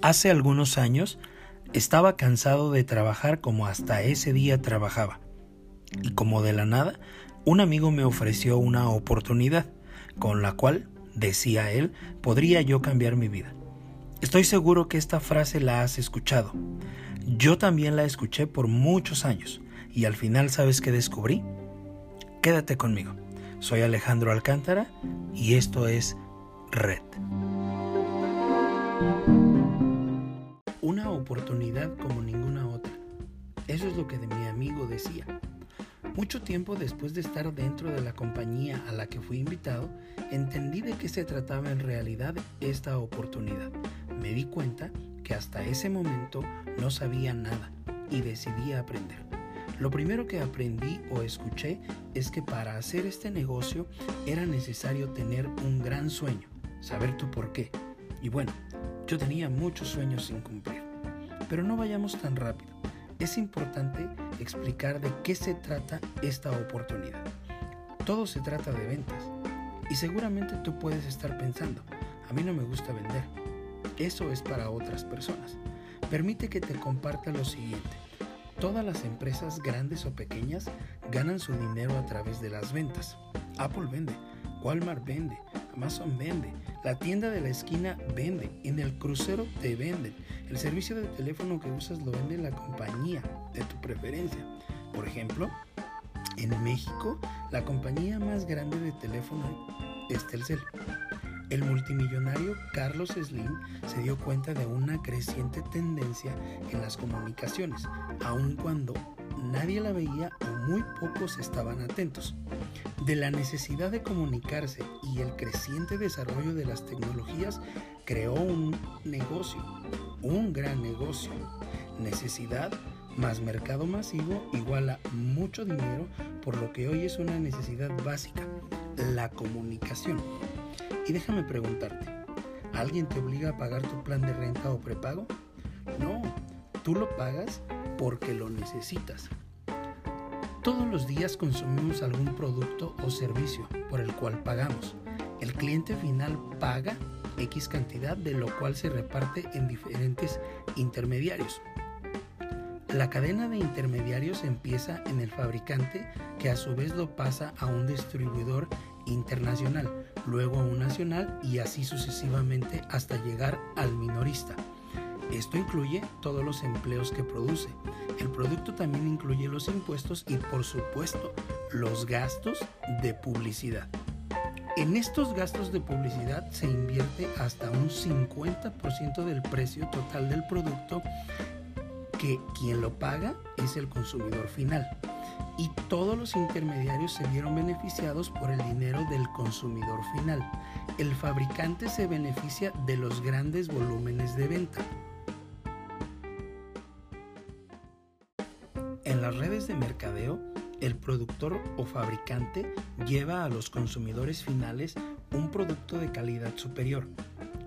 Hace algunos años estaba cansado de trabajar como hasta ese día trabajaba. Y como de la nada, un amigo me ofreció una oportunidad, con la cual, decía él, podría yo cambiar mi vida. Estoy seguro que esta frase la has escuchado. Yo también la escuché por muchos años y al final sabes qué descubrí. Quédate conmigo. Soy Alejandro Alcántara y esto es Red. Oportunidad como ninguna otra. Eso es lo que de mi amigo decía. Mucho tiempo después de estar dentro de la compañía a la que fui invitado, entendí de qué se trataba en realidad esta oportunidad. Me di cuenta que hasta ese momento no sabía nada y decidí aprender. Lo primero que aprendí o escuché es que para hacer este negocio era necesario tener un gran sueño, saber tu por qué. Y bueno, yo tenía muchos sueños sin cumplir. Pero no vayamos tan rápido. Es importante explicar de qué se trata esta oportunidad. Todo se trata de ventas. Y seguramente tú puedes estar pensando, a mí no me gusta vender. Eso es para otras personas. Permite que te comparta lo siguiente. Todas las empresas grandes o pequeñas ganan su dinero a través de las ventas. Apple vende, Walmart vende, Amazon vende, la tienda de la esquina vende, en el crucero te venden, el servicio de teléfono que usas lo vende la compañía de tu preferencia. Por ejemplo, en México, la compañía más grande de teléfono es Telcel. El multimillonario Carlos Slim se dio cuenta de una creciente tendencia en las comunicaciones, aun cuando nadie la veía o muy pocos estaban atentos. De la necesidad de comunicarse y el creciente desarrollo de las tecnologías, creó un negocio, un gran negocio. Necesidad más mercado masivo igual a mucho dinero, por lo que hoy es una necesidad básica, la comunicación. Y déjame preguntarte, ¿alguien te obliga a pagar tu plan de renta o prepago? No, tú lo pagas porque lo necesitas. Todos los días consumimos algún producto o servicio por el cual pagamos. El cliente final paga X cantidad de lo cual se reparte en diferentes intermediarios. La cadena de intermediarios empieza en el fabricante que a su vez lo pasa a un distribuidor internacional, luego a un nacional y así sucesivamente hasta llegar al minorista. Esto incluye todos los empleos que produce. El producto también incluye los impuestos y por supuesto los gastos de publicidad. En estos gastos de publicidad se invierte hasta un 50% del precio total del producto que quien lo paga es el consumidor final. Y todos los intermediarios se vieron beneficiados por el dinero del consumidor final. El fabricante se beneficia de los grandes volúmenes de venta. En las redes de mercadeo, el productor o fabricante lleva a los consumidores finales un producto de calidad superior,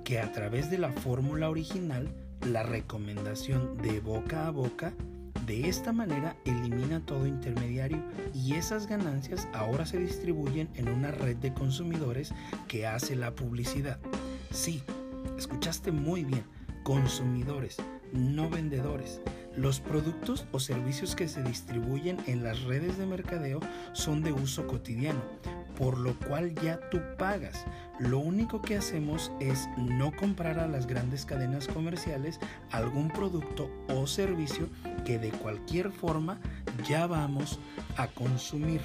que a través de la fórmula original, la recomendación de boca a boca, de esta manera elimina todo intermediario y esas ganancias ahora se distribuyen en una red de consumidores que hace la publicidad. Sí, escuchaste muy bien, consumidores, no vendedores. Los productos o servicios que se distribuyen en las redes de mercadeo son de uso cotidiano, por lo cual ya tú pagas. Lo único que hacemos es no comprar a las grandes cadenas comerciales algún producto o servicio que de cualquier forma ya vamos a consumir.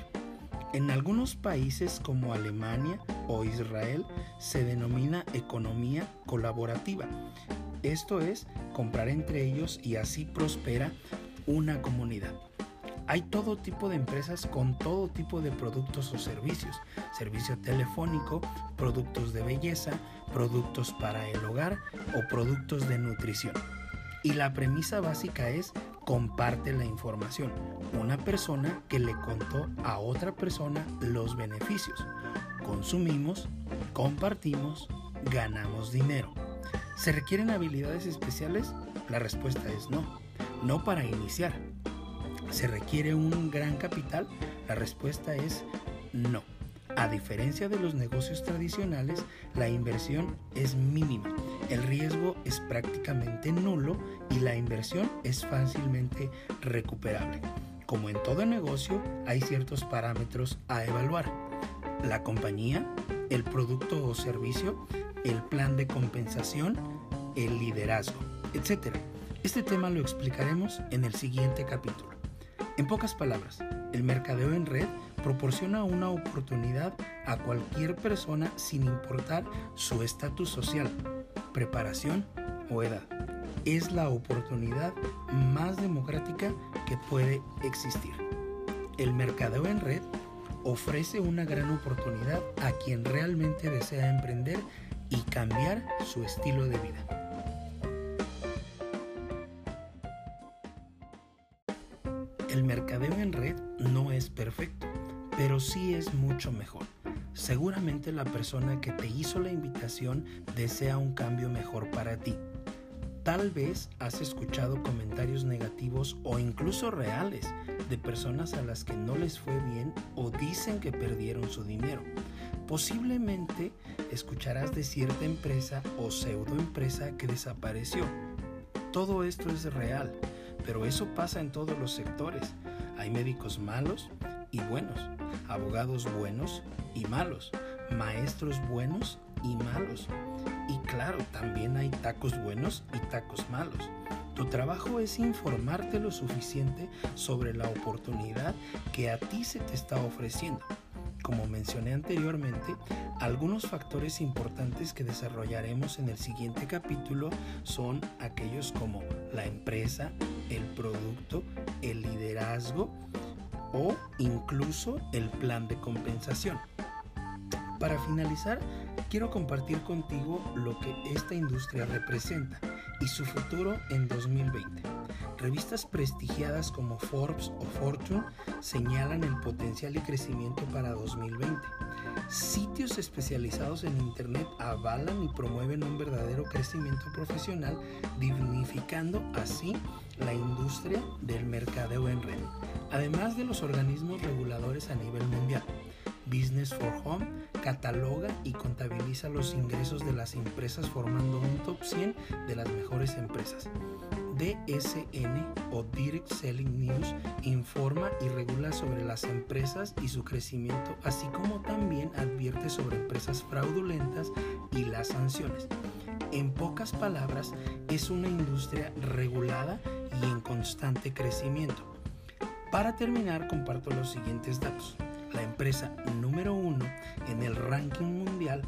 En algunos países como Alemania o Israel se denomina economía colaborativa esto es comprar entre ellos y así prospera una comunidad. Hay todo tipo de empresas con todo tipo de productos o servicios. Servicio telefónico, productos de belleza, productos para el hogar o productos de nutrición. Y la premisa básica es comparte la información. Una persona que le contó a otra persona los beneficios. Consumimos, compartimos, ganamos dinero. ¿Se requieren habilidades especiales? La respuesta es no. No para iniciar. ¿Se requiere un gran capital? La respuesta es no. A diferencia de los negocios tradicionales, la inversión es mínima, el riesgo es prácticamente nulo y la inversión es fácilmente recuperable. Como en todo negocio, hay ciertos parámetros a evaluar. La compañía, el producto o servicio, el plan de compensación, el liderazgo, etc. Este tema lo explicaremos en el siguiente capítulo. En pocas palabras, el mercadeo en red proporciona una oportunidad a cualquier persona sin importar su estatus social, preparación o edad. Es la oportunidad más democrática que puede existir. El mercadeo en red ofrece una gran oportunidad a quien realmente desea emprender y cambiar su estilo de vida. La persona que te hizo la invitación desea un cambio mejor para ti. Tal vez has escuchado comentarios negativos o incluso reales de personas a las que no les fue bien o dicen que perdieron su dinero. Posiblemente escucharás de cierta empresa o pseudoempresa que desapareció. Todo esto es real, pero eso pasa en todos los sectores. Hay médicos malos y buenos, abogados buenos y malos, maestros buenos y malos. Y claro, también hay tacos buenos y tacos malos. Tu trabajo es informarte lo suficiente sobre la oportunidad que a ti se te está ofreciendo. Como mencioné anteriormente, algunos factores importantes que desarrollaremos en el siguiente capítulo son aquellos como la empresa, el producto, el liderazgo o incluso el plan de compensación. Para finalizar, quiero compartir contigo lo que esta industria representa y su futuro en 2020. Revistas prestigiadas como Forbes o Fortune señalan el potencial y crecimiento para 2020. Sitios especializados en Internet avalan y promueven un verdadero crecimiento profesional, dignificando así la industria del mercadeo en red, además de los organismos reguladores a nivel mundial. Business for Home cataloga y contabiliza los ingresos de las empresas formando un top 100 de las mejores empresas. DSN o Direct Selling News informa y regula sobre las empresas y su crecimiento, así como también advierte sobre empresas fraudulentas y las sanciones. En pocas palabras, es una industria regulada y en constante crecimiento. Para terminar, comparto los siguientes datos. La empresa número uno en el ranking mundial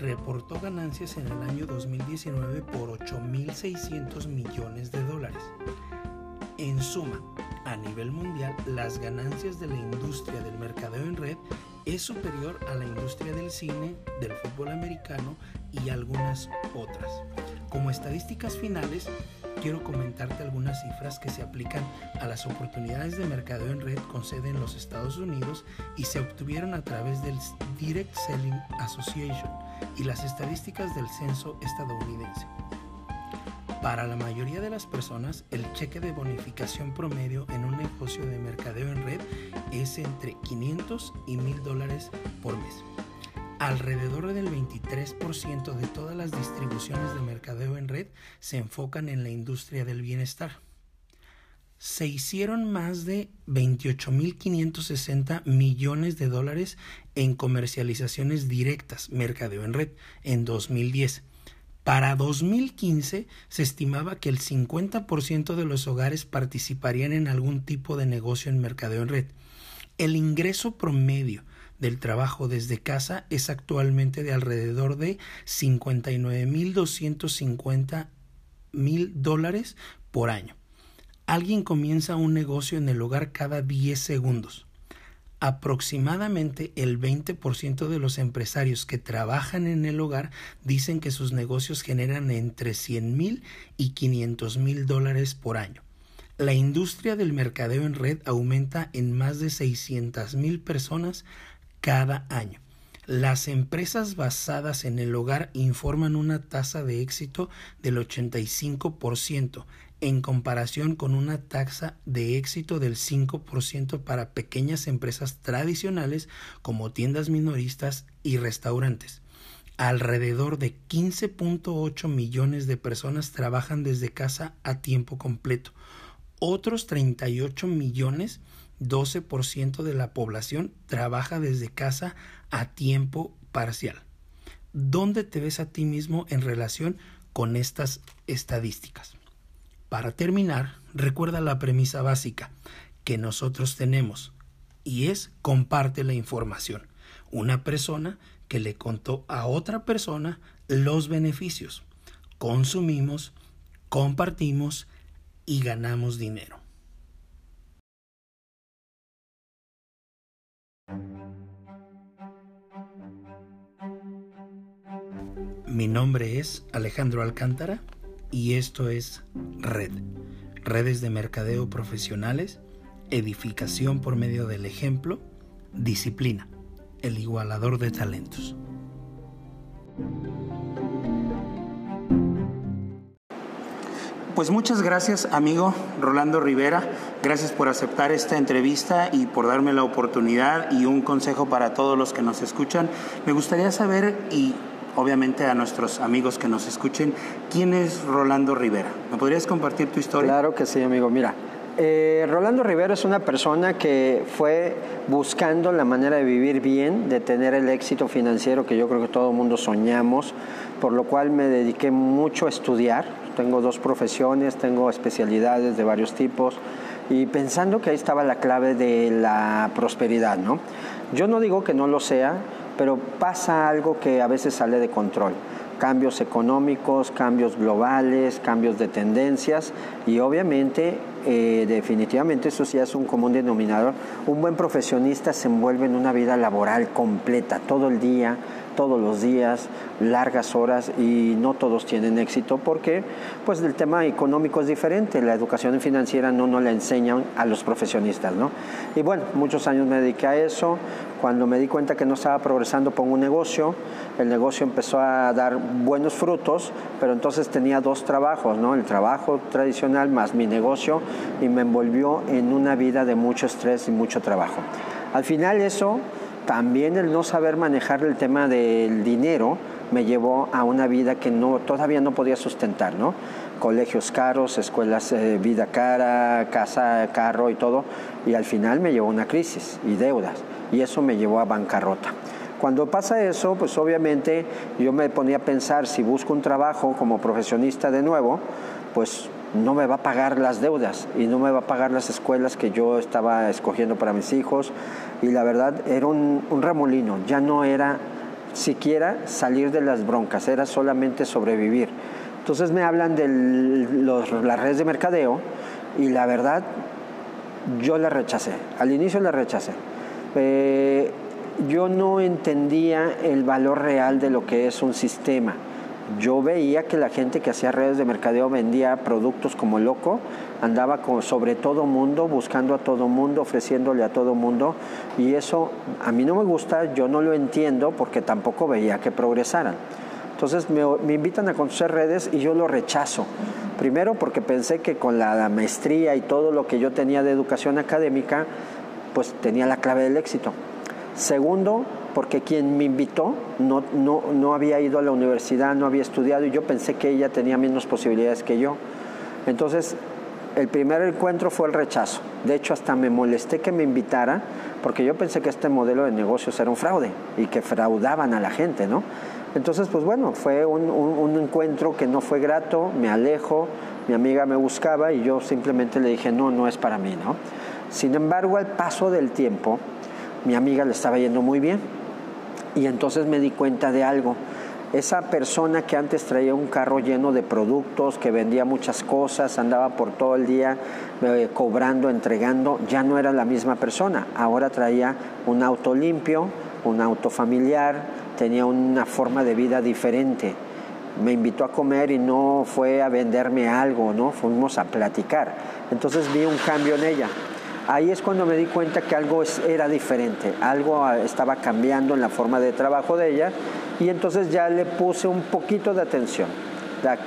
reportó ganancias en el año 2019 por 8.600 millones de dólares. En suma, a nivel mundial, las ganancias de la industria del mercadeo en red es superior a la industria del cine, del fútbol americano y algunas otras. Como estadísticas finales, quiero comentarte algunas cifras que se aplican a las oportunidades de mercadeo en red con sede en los Estados Unidos y se obtuvieron a través del Direct Selling Association y las estadísticas del censo estadounidense. Para la mayoría de las personas, el cheque de bonificación promedio en un negocio de mercadeo en red es entre 500 y 1000 dólares por mes. Alrededor del 23% de todas las distribuciones de mercadeo en red se enfocan en la industria del bienestar. Se hicieron más de 28.560 millones de dólares en comercializaciones directas, mercadeo en red, en 2010. Para 2015 se estimaba que el 50% de los hogares participarían en algún tipo de negocio en mercadeo en red. El ingreso promedio del trabajo desde casa es actualmente de alrededor de 59.250 mil dólares por año. Alguien comienza un negocio en el hogar cada 10 segundos. Aproximadamente el 20% de los empresarios que trabajan en el hogar dicen que sus negocios generan entre 100 mil y 500 mil dólares por año. La industria del mercadeo en red aumenta en más de 600 mil personas cada año. Las empresas basadas en el hogar informan una tasa de éxito del 85% en comparación con una tasa de éxito del 5% para pequeñas empresas tradicionales como tiendas minoristas y restaurantes. Alrededor de 15.8 millones de personas trabajan desde casa a tiempo completo. Otros 38 millones, 12% de la población, trabaja desde casa a tiempo parcial. ¿Dónde te ves a ti mismo en relación con estas estadísticas? Para terminar, recuerda la premisa básica que nosotros tenemos y es comparte la información. Una persona que le contó a otra persona los beneficios. Consumimos, compartimos y ganamos dinero. Mi nombre es Alejandro Alcántara y esto es Red, redes de mercadeo profesionales, edificación por medio del ejemplo, disciplina, el igualador de talentos. Pues muchas gracias amigo Rolando Rivera, gracias por aceptar esta entrevista y por darme la oportunidad y un consejo para todos los que nos escuchan. Me gustaría saber y obviamente a nuestros amigos que nos escuchen, ¿quién es Rolando Rivera? ¿Me podrías compartir tu historia? Claro que sí, amigo. Mira, eh, Rolando Rivera es una persona que fue buscando la manera de vivir bien, de tener el éxito financiero que yo creo que todo el mundo soñamos, por lo cual me dediqué mucho a estudiar. Tengo dos profesiones, tengo especialidades de varios tipos y pensando que ahí estaba la clave de la prosperidad, ¿no? Yo no digo que no lo sea, pero pasa algo que a veces sale de control. Cambios económicos, cambios globales, cambios de tendencias y obviamente, eh, definitivamente eso sí es un común denominador. Un buen profesionista se envuelve en una vida laboral completa, todo el día, todos los días, largas horas y no todos tienen éxito porque pues el tema económico es diferente, la educación financiera no nos la enseñan a los profesionistas, ¿no? Y bueno, muchos años me dediqué a eso, cuando me di cuenta que no estaba progresando pongo un negocio, el negocio empezó a dar buenos frutos, pero entonces tenía dos trabajos, ¿no? El trabajo tradicional más mi negocio y me envolvió en una vida de mucho estrés y mucho trabajo. Al final eso también el no saber manejar el tema del dinero me llevó a una vida que no, todavía no podía sustentar, ¿no? Colegios caros, escuelas, eh, vida cara, casa, carro y todo. Y al final me llevó a una crisis y deudas. Y eso me llevó a bancarrota. Cuando pasa eso, pues obviamente yo me ponía a pensar, si busco un trabajo como profesionista de nuevo, pues no me va a pagar las deudas y no me va a pagar las escuelas que yo estaba escogiendo para mis hijos. Y la verdad era un, remolino, ya no era siquiera salir de las broncas, era solamente sobrevivir. Entonces me hablan de las redes de mercadeo y la verdad yo la rechacé, al inicio la rechacé. Eh, yo no entendía el valor real de lo que es un sistema yo veía que la gente que hacía redes de mercadeo vendía productos como loco, andaba sobre todo mundo, buscando a todo mundo, ofreciéndole a todo mundo, y eso a mí no me gusta, yo no lo entiendo porque tampoco veía que progresaran. Entonces me, me invitan a conocer redes y yo lo rechazo. Primero porque pensé que con la maestría y todo lo que yo tenía de educación académica, pues tenía la clave del éxito. Segundo, porque quien me invitó no, no, no había ido a la universidad, no había estudiado y yo pensé que ella tenía menos posibilidades que yo. Entonces, el primer encuentro fue el rechazo. De hecho, hasta me molesté que me invitara porque yo pensé que este modelo de negocios era un fraude y que fraudaban a la gente, ¿no? Entonces, pues bueno, fue un, un, encuentro que no fue grato, me alejo, mi amiga me buscaba y yo simplemente le dije, no, no es para mí, ¿no? Sin embargo, al paso del tiempo, mi amiga le estaba yendo muy bien y entonces me di cuenta de algo. Esa persona que antes traía un carro lleno de productos, que vendía muchas cosas, andaba por todo el día eh, cobrando, entregando, ya no era la misma persona. Ahora traía un auto limpio, un auto familiar, tenía una forma de vida diferente. Me invitó a comer y no fue a venderme algo, ¿no? Fuimos a platicar. Entonces vi un cambio en ella. Ahí es cuando me di cuenta que algo era diferente, algo ah, estaba cambiando en la forma de trabajo de ella y entonces ya le puse un poquito de atención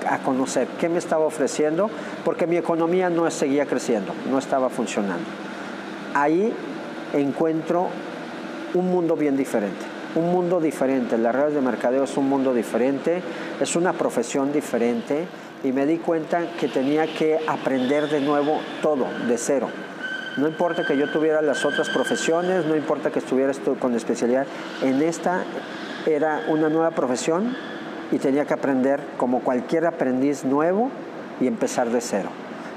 a, conocer qué me estaba ofreciendo porque mi economía no seguía creciendo, no estaba funcionando. Ahí encuentro un mundo bien diferente, un mundo diferente. Las redes de mercadeo es un mundo diferente, es una profesión diferente y me di cuenta que tenía que aprender de nuevo todo, de cero. No importa que yo tuviera las otras profesiones, no importa que estuviera con especialidad, en esta era una nueva profesión y tenía que aprender como cualquier aprendiz nuevo y empezar de cero.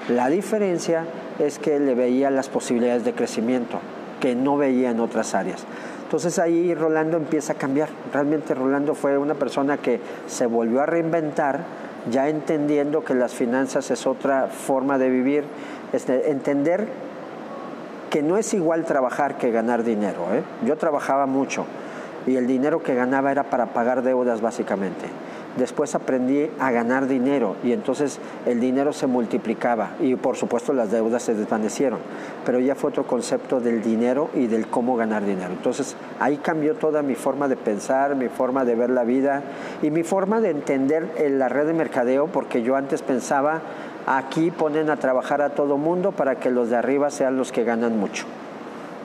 La diferencia es que le veía las posibilidades de crecimiento que no veía en otras áreas. Entonces ahí Rolando empieza a cambiar. Realmente Rolando fue una persona que se volvió a reinventar, ya entendiendo que las finanzas es otra forma de vivir, este, entender que no es igual trabajar que ganar dinero. ¿eh? Yo trabajaba mucho y el dinero que ganaba era para pagar deudas básicamente. Después aprendí a ganar dinero y entonces el dinero se multiplicaba y por supuesto las deudas se desvanecieron, pero ya fue otro concepto del dinero y del cómo ganar dinero. Entonces ahí cambió toda mi forma de pensar, mi forma de ver la vida y mi forma de entender la red de mercadeo porque yo antes pensaba aquí ponen a trabajar a todo mundo para que los de arriba sean los que ganan mucho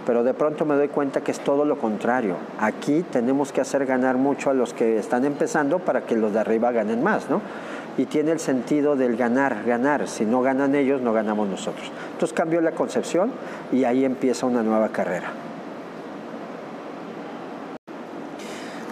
pero de pronto me doy cuenta que es todo lo contrario. Aquí tenemos que hacer ganar mucho a los que están empezando para que los de arriba ganen más, ¿no? Y tiene el sentido del ganar, ganar. Si no ganan ellos, no ganamos nosotros. Entonces cambió la concepción y ahí empieza una nueva carrera.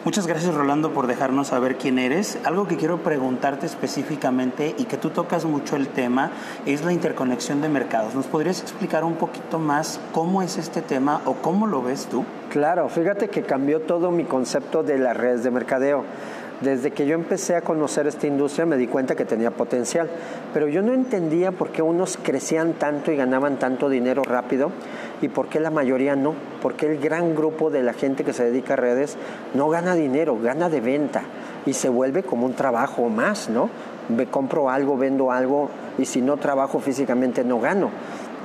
Muchas gracias Rolando por dejarnos saber quién eres. Algo que quiero preguntarte específicamente y que tú tocas mucho el tema es la interconexión de mercados. ¿Nos podrías explicar un poquito más cómo es este tema o cómo lo ves tú? Claro, fíjate que cambió todo mi concepto de las redes de mercadeo. Desde que yo empecé a conocer esta industria me di cuenta que tenía potencial, pero yo no entendía por qué unos crecían tanto y ganaban tanto dinero rápido y por qué la mayoría no, por qué el gran grupo de la gente que se dedica a redes no gana dinero, gana de venta y se vuelve como un trabajo más, ¿no? Me compro algo, vendo algo y si no trabajo físicamente no gano.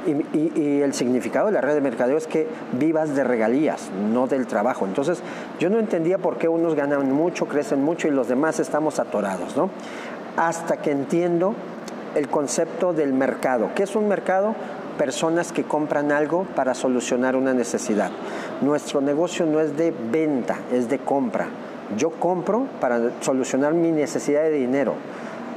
Y, el significado de la red de mercadeo es que vivas de regalías, no del trabajo. Entonces, yo no entendía por qué unos ganan mucho, crecen mucho y los demás estamos atorados, ¿no? Hasta que entiendo el concepto del mercado. ¿Qué es un mercado? Personas que compran algo para solucionar una necesidad. Nuestro negocio no es de venta, es de compra. Yo compro para solucionar mi necesidad de dinero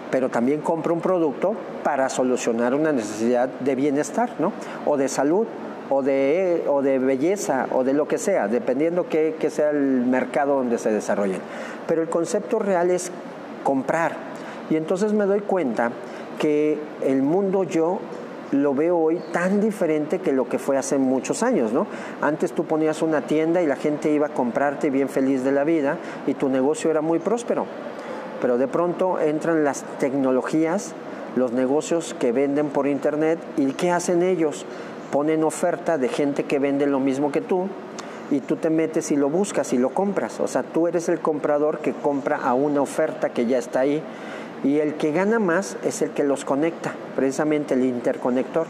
pero también compro un producto para solucionar una necesidad de bienestar, ¿no? O de salud, o de, o de belleza, o de lo que sea, dependiendo que, que sea el mercado donde se desarrollen. Pero el concepto real es comprar. Y entonces me doy cuenta que el mundo yo lo veo hoy tan diferente que lo que fue hace muchos años, ¿no? Antes tú ponías una tienda y la gente iba a comprarte bien feliz de la vida y tu negocio era muy próspero pero de pronto entran las tecnologías, los negocios que venden por internet y ¿qué hacen ellos? Ponen oferta de gente que vende lo mismo que tú y tú te metes y lo buscas y lo compras. O sea, tú eres el comprador que compra a una oferta que ya está ahí y el que gana más es el que los conecta, precisamente el interconector.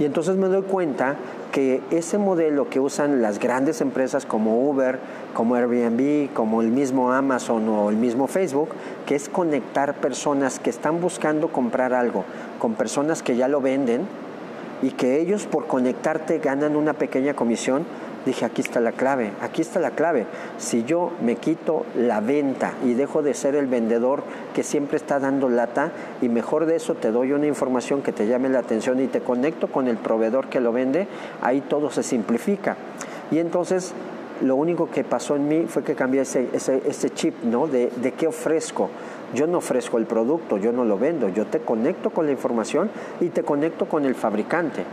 Y entonces me doy cuenta que ese modelo que usan las grandes empresas como Uber, como Airbnb, como el mismo Amazon o el mismo Facebook, que es conectar personas que están buscando comprar algo con personas que ya lo venden y que ellos por conectarte ganan una pequeña comisión, dije, aquí está la clave, aquí está la clave. Si yo me quito la venta y dejo de ser el vendedor que siempre está dando lata y mejor de eso te doy una información que te llame la atención y te conecto con el proveedor que lo vende, ahí todo se simplifica. Y entonces lo único que pasó en mí fue que cambié ese, ese, chip, ¿no? De, de qué ofrezco. Yo no ofrezco el producto, yo no lo vendo, yo te conecto con la información y te conecto con el fabricante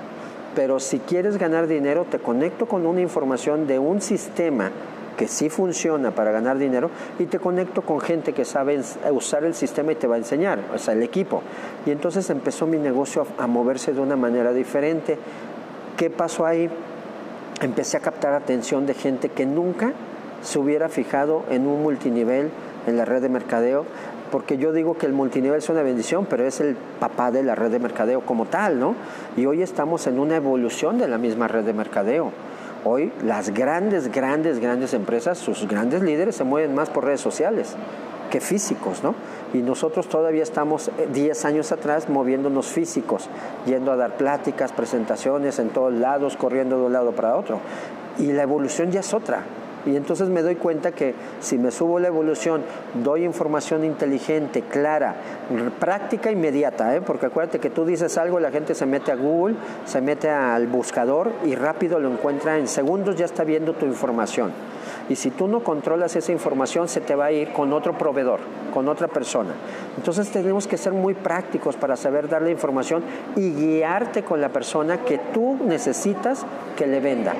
pero si quieres ganar dinero, te conecto con una información de un sistema que sí funciona para ganar dinero y te conecto con gente que sabe usar el sistema y te va a enseñar, o sea, el equipo. Y entonces empezó mi negocio a, moverse de una manera diferente. ¿Qué pasó ahí? Empecé a captar atención de gente que nunca se hubiera fijado en un multinivel en la red de mercadeo, porque yo digo que el multinivel es una bendición, pero es el papá de la red de mercadeo como tal, ¿no? Y hoy estamos en una evolución de la misma red de mercadeo. Hoy las grandes, grandes, grandes empresas, sus grandes líderes se mueven más por redes sociales que físicos, ¿no? Y nosotros todavía estamos 10 eh, años atrás moviéndonos físicos, yendo a dar pláticas, presentaciones en todos lados, corriendo de un lado para otro. Y la evolución ya es otra. Y entonces me doy cuenta que si me subo la evolución, doy información inteligente, clara, práctica, inmediata, ¿eh? porque acuérdate que tú dices algo, la gente se mete a Google, se mete al buscador y rápido lo encuentra, en segundos ya está viendo tu información. Y si tú no controlas esa información, se te va a ir con otro proveedor, con otra persona. Entonces tenemos que ser muy prácticos para saber darle información y guiarte con la persona que tú necesitas que le venda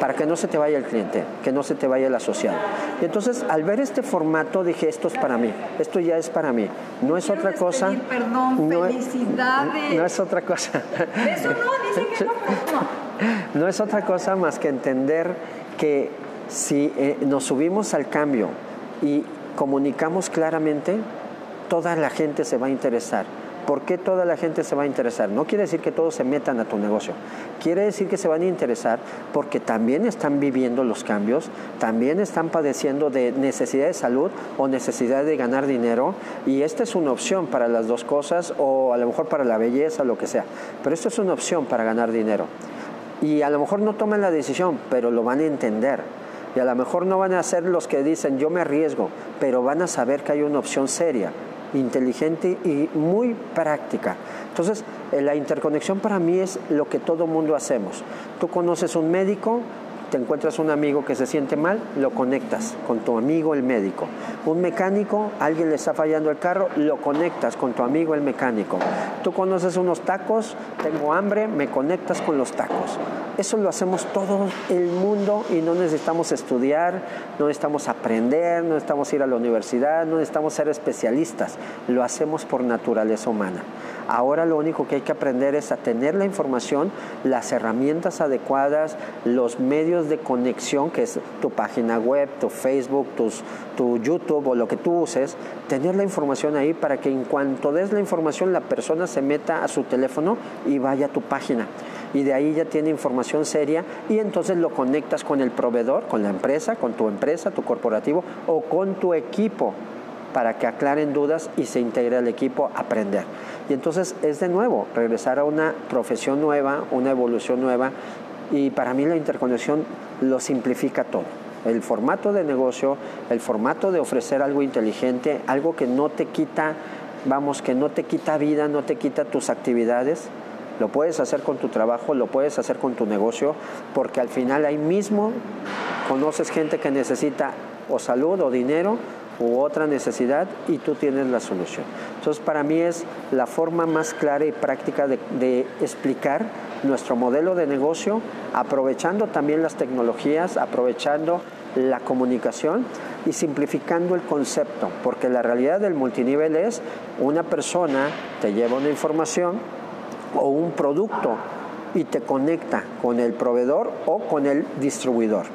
para que no se te vaya el cliente, que no se te vaya el asociado. Y entonces, al ver este formato, dije, esto es para mí, esto ya es para mí. No es otra cosa. Perdón, no, felicidades. No es otra cosa. Eso no, dicen que no. No es otra cosa más que entender que si eh, nos subimos al cambio y comunicamos claramente, toda la gente se va a interesar ¿Por qué toda la gente se va a interesar? No quiere decir que todos se metan a tu negocio. Quiere decir que se van a interesar porque también están viviendo los cambios, también están padeciendo de necesidad de salud o necesidad de ganar dinero y esta es una opción para las dos cosas o a lo mejor para la belleza, lo que sea. Pero esto es una opción para ganar dinero. Y a lo mejor no toman la decisión, pero lo van a entender. Y a lo mejor no van a ser los que dicen yo me arriesgo, pero van a saber que hay una opción seria inteligente y muy práctica. Entonces, eh, la interconexión para mí es lo que todo mundo hacemos. Tú conoces un médico, te encuentras un amigo que se siente mal, lo conectas con tu amigo el médico. Un mecánico, alguien le está fallando el carro, lo conectas con tu amigo el mecánico. Tú conoces unos tacos, tengo hambre, me conectas con los tacos. Eso lo hacemos todo el mundo y no necesitamos estudiar, no necesitamos aprender, no necesitamos ir a la universidad, no necesitamos ser especialistas. Lo hacemos por naturaleza humana. Ahora lo único que hay que aprender es a tener la información, las herramientas adecuadas, los medios de conexión, que es tu página web, tu Facebook, tu YouTube o lo que tú uses, tener la información ahí para que en cuanto des la información la persona se meta a su teléfono y vaya a tu página. Y de ahí ya tiene información seria y entonces lo conectas con el proveedor, con la empresa, con tu empresa, tu corporativo o con tu equipo para que aclaren dudas y se integre al equipo a aprender. Y entonces es de nuevo regresar a una profesión nueva, una evolución nueva y para mí la interconexión lo simplifica todo. El formato de negocio, el formato de ofrecer algo inteligente, algo que no te quita, vamos, que no te quita vida, no te quita tus actividades, lo puedes hacer con tu trabajo, lo puedes hacer con tu negocio, porque al final ahí mismo conoces gente que necesita o salud o dinero u otra necesidad y tú tienes la solución. Entonces para mí es la forma más clara y práctica de, explicar nuestro modelo de negocio, aprovechando también las tecnologías, aprovechando la comunicación y simplificando el concepto, porque la realidad del multinivel es una persona te lleva una información o un producto y te conecta con el proveedor o con el distribuidor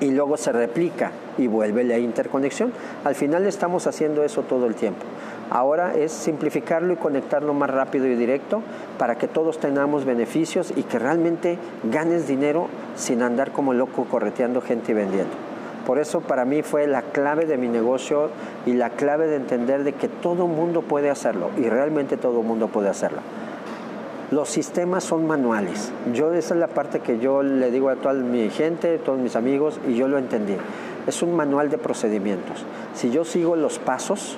y luego se replica y vuelve la interconexión. Al final estamos haciendo eso todo el tiempo. Ahora es simplificarlo y conectarlo más rápido y directo para que todos tengamos beneficios y que realmente ganes dinero sin andar como loco correteando gente y vendiendo. Por eso para mí fue la clave de mi negocio y la clave de entender de que todo mundo puede hacerlo y realmente todo mundo puede hacerlo. Los sistemas son manuales. Yo esa es la parte que yo le digo a toda mi gente, a todos mis amigos y yo lo entendí. Es un manual de procedimientos. Si yo sigo los pasos,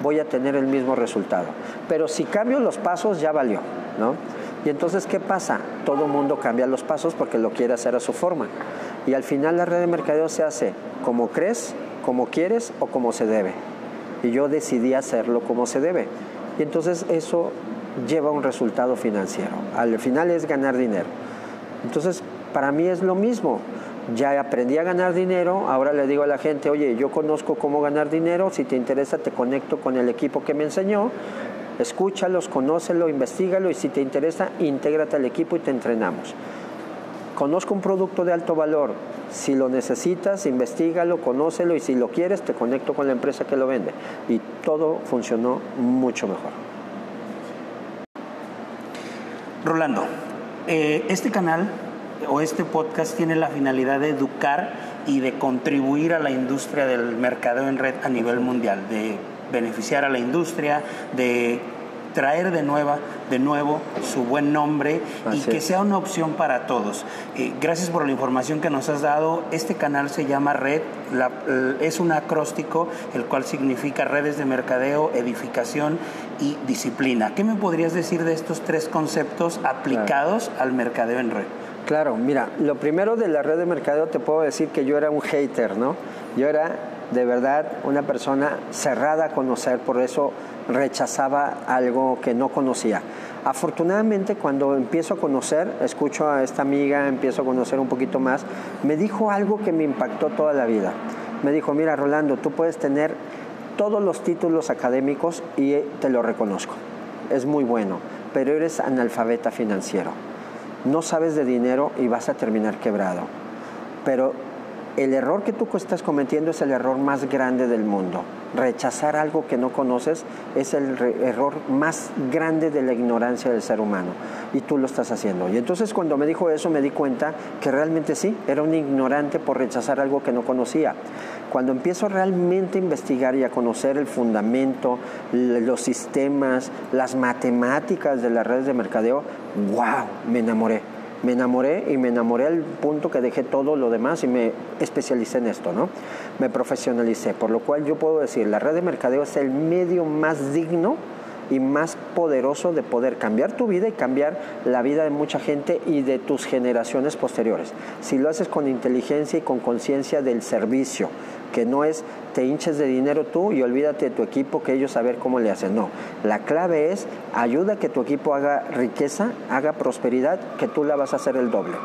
voy a tener el mismo resultado. Pero si cambio los pasos, ya valió, ¿no? Y entonces, ¿qué pasa? Todo mundo cambia los pasos porque lo quiere hacer a su forma. Y al final la red de mercadeo se hace como crees, como quieres o como se debe. Y yo decidí hacerlo como se debe. Y entonces eso lleva un resultado financiero. Al final es ganar dinero. Entonces, para mí es lo mismo. Ya aprendí a ganar dinero, ahora le digo a la gente, oye, yo conozco cómo ganar dinero, si te interesa te conecto con el equipo que me enseñó, escúchalos, conócelo, investigalo y si te interesa, intégrate al equipo y te entrenamos. conozco un producto de alto valor, si lo necesitas, investigalo, conócelo y si lo quieres, te conecto con la empresa que lo vende. Y todo funcionó mucho mejor. Rolando, eh, este canal o este podcast tiene la finalidad de educar y de contribuir a la industria del mercadeo en red a nivel mundial, de beneficiar a la industria, de traer de, nueva, de nuevo su buen nombre y que sea una opción para todos. Eh, gracias por la información que nos has dado. Este canal se llama Red, es un acróstico el cual significa redes de mercadeo, edificación y disciplina. ¿Qué me podrías decir de estos tres conceptos aplicados al mercadeo en red? Claro, mira, lo primero de la red de mercadeo te puedo decir que yo era un hater, ¿no? Yo era de verdad una persona cerrada a conocer, por eso rechazaba algo que no conocía. Afortunadamente cuando empiezo a conocer, escucho a esta amiga, empiezo a conocer un poquito más, me dijo algo que me impactó toda la vida. Me dijo, mira Rolando, tú puedes tener todos los títulos académicos y te lo reconozco. Es muy bueno, pero eres analfabeta financiero. No sabes de dinero y vas a terminar quebrado. Pero el error que tú estás cometiendo es el error más grande del mundo. Rechazar algo que no conoces es el error más grande de la ignorancia del ser humano. Y tú lo estás haciendo. Y entonces cuando me dijo eso me di cuenta que realmente sí, era un ignorante por rechazar algo que no conocía. Cuando empiezo realmente a investigar y a conocer el fundamento, los sistemas, las matemáticas de las redes de mercadeo, wow, me enamoré me enamoré y me enamoré al punto que dejé todo lo demás y me especialicé en esto, ¿no? Me profesionalicé, por lo cual yo puedo decir, la red de mercadeo es el medio más digno y más poderoso de poder cambiar tu vida y cambiar la vida de mucha gente y de tus generaciones posteriores. Si lo haces con inteligencia y con conciencia del servicio, que no es te hinches de dinero tú y olvídate de tu equipo que ellos saber cómo le hacen. No, la clave es ayuda a que tu equipo haga riqueza, haga prosperidad, que tú la vas a hacer el doble.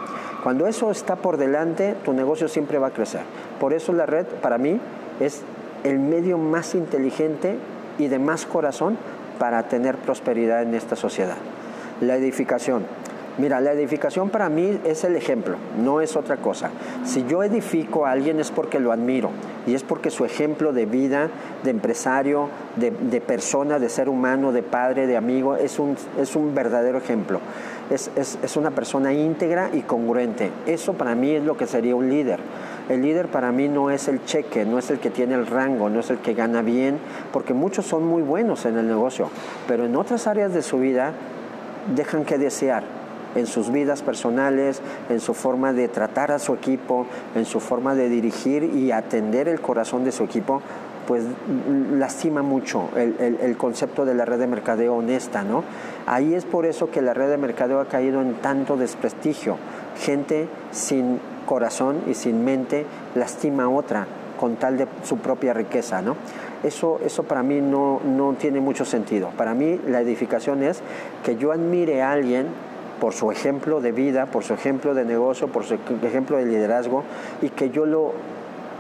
Cuando eso está por delante, tu negocio siempre va a crecer. Por eso la red para mí es el medio más inteligente y de más corazón para tener prosperidad en esta sociedad. La edificación. Mira, la edificación para mí es el ejemplo, no es otra cosa. Si yo edifico a alguien es porque lo admiro y es porque su ejemplo de vida, de empresario, de, persona, de ser humano, de padre, de amigo, es un, es un verdadero ejemplo. Es, es una persona íntegra y congruente. Eso para mí es lo que sería un líder. El líder para mí no es el cheque, no es el que tiene el rango, no es el que gana bien, porque muchos son muy buenos en el negocio, pero en otras áreas de su vida dejan que desear en sus vidas personales, en su forma de tratar a su equipo, en su forma de dirigir y atender el corazón de su equipo, pues lastima mucho el, concepto de la red de mercadeo honesta, ¿no? Ahí es por eso que la red de mercadeo ha caído en tanto desprestigio. Gente sin corazón y sin mente lastima a otra con tal de su propia riqueza, ¿no? Eso, eso para mí no, no tiene mucho sentido. Para mí la edificación es que yo admire a alguien por su ejemplo de vida, por su ejemplo de negocio, por su ejemplo de liderazgo y que yo lo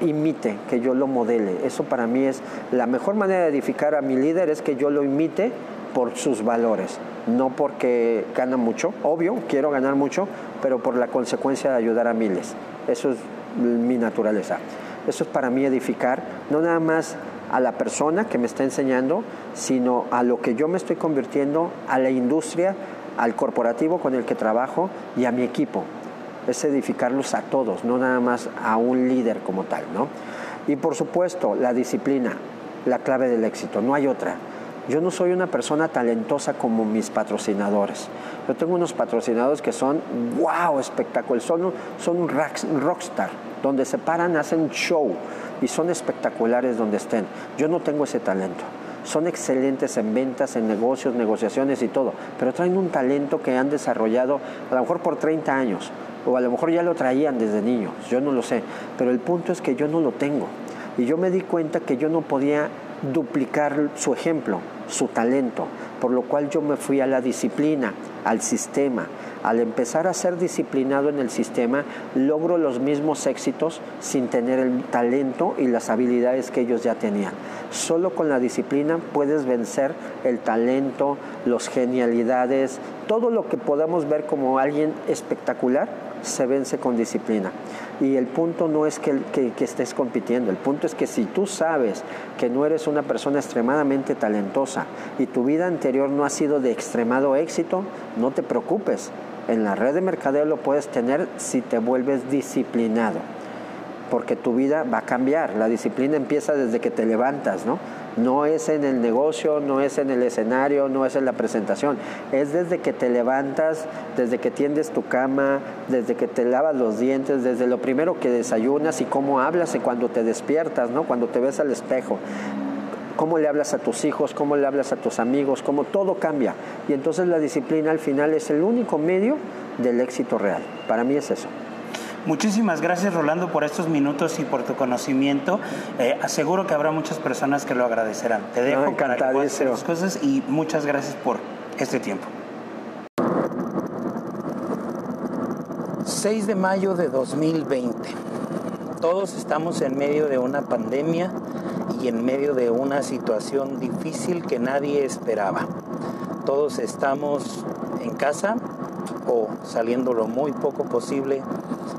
imite, que yo lo modele. Eso para mí es la mejor manera de edificar a mi líder es que yo lo imite por sus valores, no porque gana mucho, obvio, quiero ganar mucho, pero por la consecuencia de ayudar a miles. Eso es mi naturaleza. Eso es para mí edificar, no nada más a la persona que me está enseñando, sino a lo que yo me estoy convirtiendo, a la industria, al corporativo con el que trabajo y a mi equipo. Es edificarlos a todos, no nada más a un líder como tal, ¿no? Y por supuesto, la disciplina, la clave del éxito, no hay otra. Yo no soy una persona talentosa como mis patrocinadores. Yo tengo unos patrocinadores que son, wow, espectaculares, son, son un rockstar, donde se paran, hacen show y son espectaculares donde estén. Yo no tengo ese talento. Son excelentes en ventas, en negocios, negociaciones y todo, pero traen un talento que han desarrollado a lo mejor por 30 años, o a lo mejor ya lo traían desde niños, yo no lo sé, pero el punto es que yo no lo tengo. Y yo me di cuenta que yo no podía duplicar su ejemplo, su talento, por lo cual yo me fui a la disciplina, al sistema. Al empezar a ser disciplinado en el sistema, logro los mismos éxitos sin tener el talento y las habilidades que ellos ya tenían. Solo con la disciplina puedes vencer el talento, las genialidades, todo lo que podamos ver como alguien espectacular se vence con disciplina. Y el punto no es que, que, estés compitiendo, el punto es que si tú sabes que no eres una persona extremadamente talentosa y tu vida anterior no ha sido de extremado éxito, no te preocupes. En la red de mercadeo lo puedes tener si te vuelves disciplinado, porque tu vida va a cambiar. La disciplina empieza desde que te levantas, ¿no? No es en el negocio, no es en el escenario, no es en la presentación. Es desde que te levantas, desde que tiendes tu cama, desde que te lavas los dientes, desde lo primero que desayunas y cómo hablas y cuando te despiertas, ¿no? Cuando te ves al espejo cómo le hablas a tus hijos, cómo le hablas a tus amigos, cómo todo cambia. Y entonces la disciplina al final es el único medio del éxito real. Para mí es eso. Muchísimas gracias Rolando por estos minutos y por tu conocimiento. Eh, aseguro que habrá muchas personas que lo agradecerán. Te dejo no, para que las cosas y muchas gracias por este tiempo. 6 de mayo de 2020. Todos estamos en medio de una pandemia y en medio de una situación difícil que nadie esperaba. Todos estamos en casa o saliendo lo muy poco posible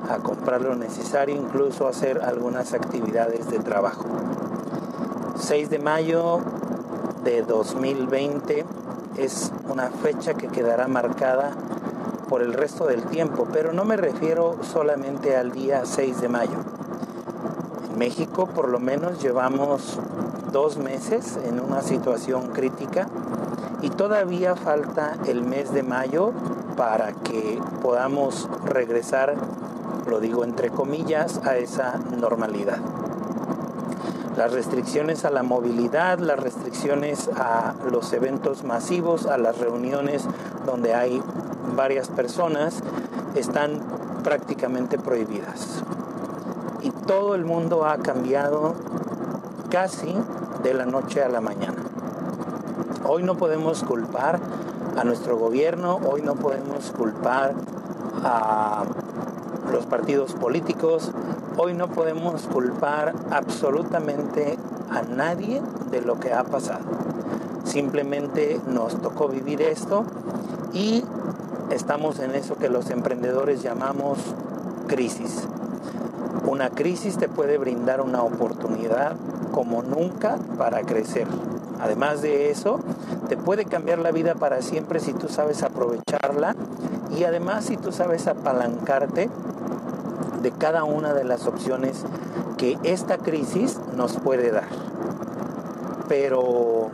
a comprar lo necesario, incluso hacer algunas actividades de trabajo. 6 de mayo de 2020 es una fecha que quedará marcada por el resto del tiempo, pero no me refiero solamente al día 6 de mayo. En México por lo menos llevamos dos meses en una situación crítica y todavía falta el mes de mayo para que podamos regresar lo digo entre comillas, a esa normalidad. Las restricciones a la movilidad, las restricciones a los eventos masivos, a las reuniones donde hay varias personas, están prácticamente prohibidas. Y todo el mundo ha cambiado casi de la noche a la mañana. Hoy no podemos culpar a nuestro gobierno, hoy no podemos culpar a los partidos políticos. Hoy no podemos culpar absolutamente a nadie de lo que ha pasado. Simplemente nos tocó vivir esto y estamos en eso que los emprendedores llamamos crisis. Una crisis te puede brindar una oportunidad como nunca para crecer. Además de eso, te puede cambiar la vida para siempre si tú sabes aprovecharla y además si tú sabes apalancarte de cada una de las opciones que esta crisis nos puede dar. Pero,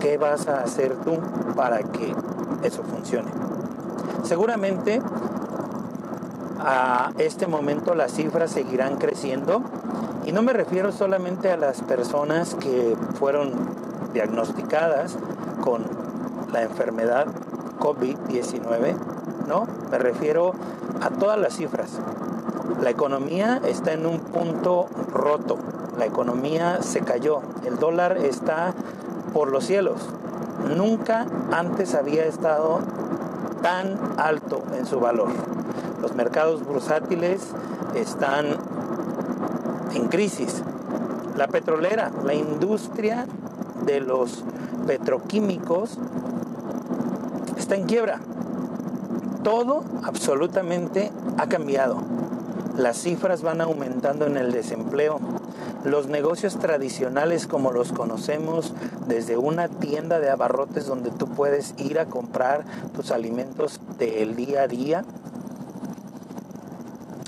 ¿qué vas a hacer tú para que eso funcione? Seguramente a este momento las cifras seguirán creciendo y no me refiero solamente a las personas que fueron diagnosticadas con la enfermedad COVID-19, no, me refiero a todas las cifras. La economía está en un punto roto, la economía se cayó, el dólar está por los cielos. Nunca antes había estado tan alto en su valor. Los mercados bursátiles están en crisis. La petrolera, la industria de los petroquímicos está en quiebra. Todo absolutamente ha cambiado. Las cifras van aumentando en el desempleo. Los negocios tradicionales como los conocemos, desde una tienda de abarrotes donde tú puedes ir a comprar tus alimentos del día a día,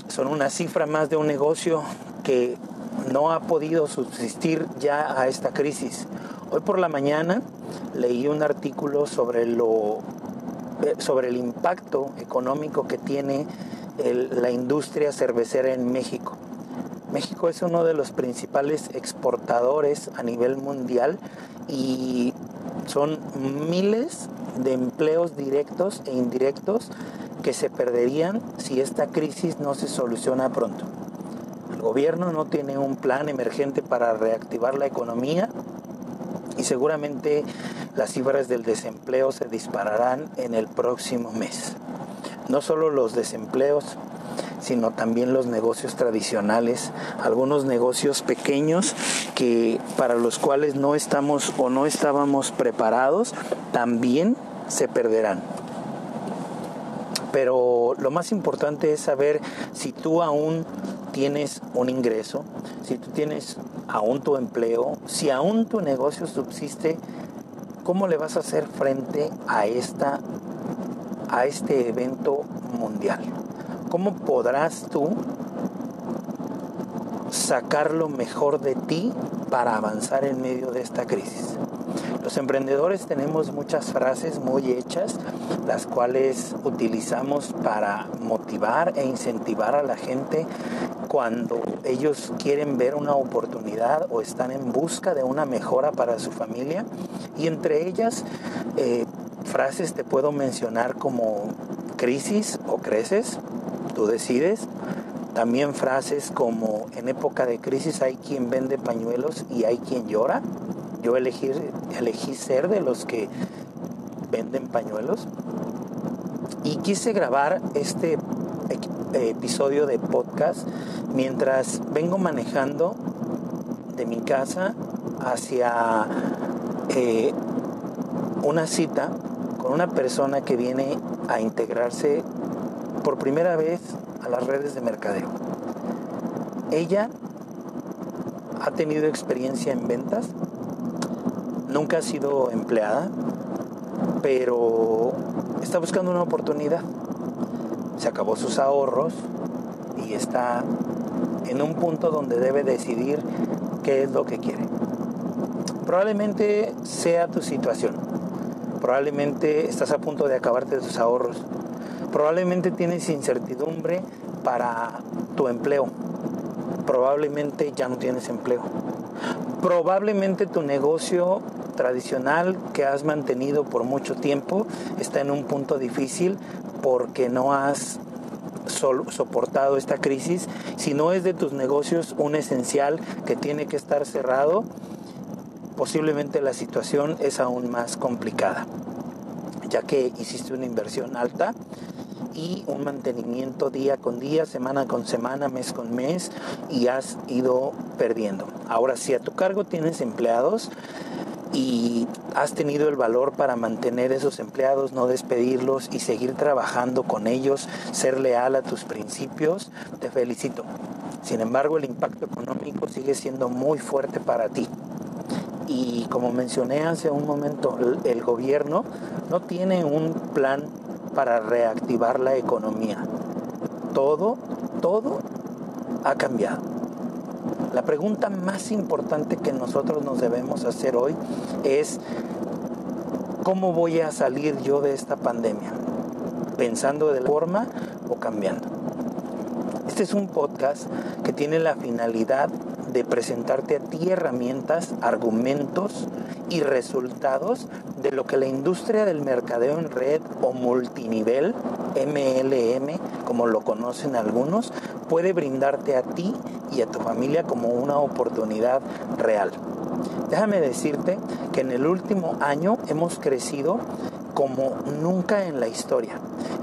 son una cifra más de un negocio que no ha podido subsistir ya a esta crisis. Hoy por la mañana leí un artículo sobre lo eh, sobre el impacto económico que tiene la industria cervecera en México. México es uno de los principales exportadores a nivel mundial y son miles de empleos directos e indirectos que se perderían si esta crisis no se soluciona pronto. El gobierno no tiene un plan emergente para reactivar la economía y seguramente las cifras del desempleo se dispararán en el próximo mes no solo los desempleos, sino también los negocios tradicionales, algunos negocios pequeños que para los cuales no estamos o no estábamos preparados, también se perderán. Pero lo más importante es saber si tú aún tienes un ingreso, si tú tienes aún tu empleo, si aún tu negocio subsiste, ¿cómo le vas a hacer frente a esta a este evento mundial? ¿Cómo podrás tú sacar lo mejor de ti para avanzar en medio de esta crisis? Los emprendedores tenemos muchas frases muy hechas, las cuales utilizamos para motivar e incentivar a la gente cuando ellos quieren ver una oportunidad o están en busca de una mejora para su familia. Y entre ellas, eh, frases te puedo mencionar como crisis o creces, tú decides. También frases como en época de crisis hay quien vende pañuelos y hay quien llora. Yo elegí, elegí ser de los que venden pañuelos. Y quise grabar este episodio de podcast mientras vengo manejando de mi casa hacia eh, una cita con una persona que viene a integrarse por primera vez a las redes de mercadeo. Ella ha tenido experiencia en ventas, nunca ha sido empleada, pero está buscando una oportunidad. Se acabó sus ahorros y está en un punto donde debe decidir qué es lo que quiere. Probablemente sea tu situación. Probablemente estás a punto de acabarte tus ahorros. Probablemente tienes incertidumbre para tu empleo. Probablemente ya no tienes empleo. Probablemente tu negocio tradicional que has mantenido por mucho tiempo está en un punto difícil porque no has soportado esta crisis, si no es de tus negocios un esencial que tiene que estar cerrado, posiblemente la situación es aún más complicada, ya que hiciste una inversión alta y un mantenimiento día con día, semana con semana, mes con mes y has ido perdiendo. Ahora, si a tu cargo tienes empleados, y has tenido el valor para mantener esos empleados, no despedirlos y seguir trabajando con ellos, ser leal a tus principios, te felicito. Sin embargo, el impacto económico sigue siendo muy fuerte para ti. Y como mencioné hace un momento, el, gobierno no tiene un plan para reactivar la economía. Todo, todo ha cambiado. La pregunta más importante que nosotros nos debemos hacer hoy es, ¿cómo voy a salir yo de esta pandemia? ¿Pensando de la forma o cambiando? Este es un podcast que tiene la finalidad de presentarte a ti herramientas, argumentos y resultados de lo que la industria del mercadeo en red o multinivel, MLM, como lo conocen algunos, puede brindarte a ti y a tu familia como una oportunidad real. Déjame decirte que en el último año hemos crecido como nunca en la historia.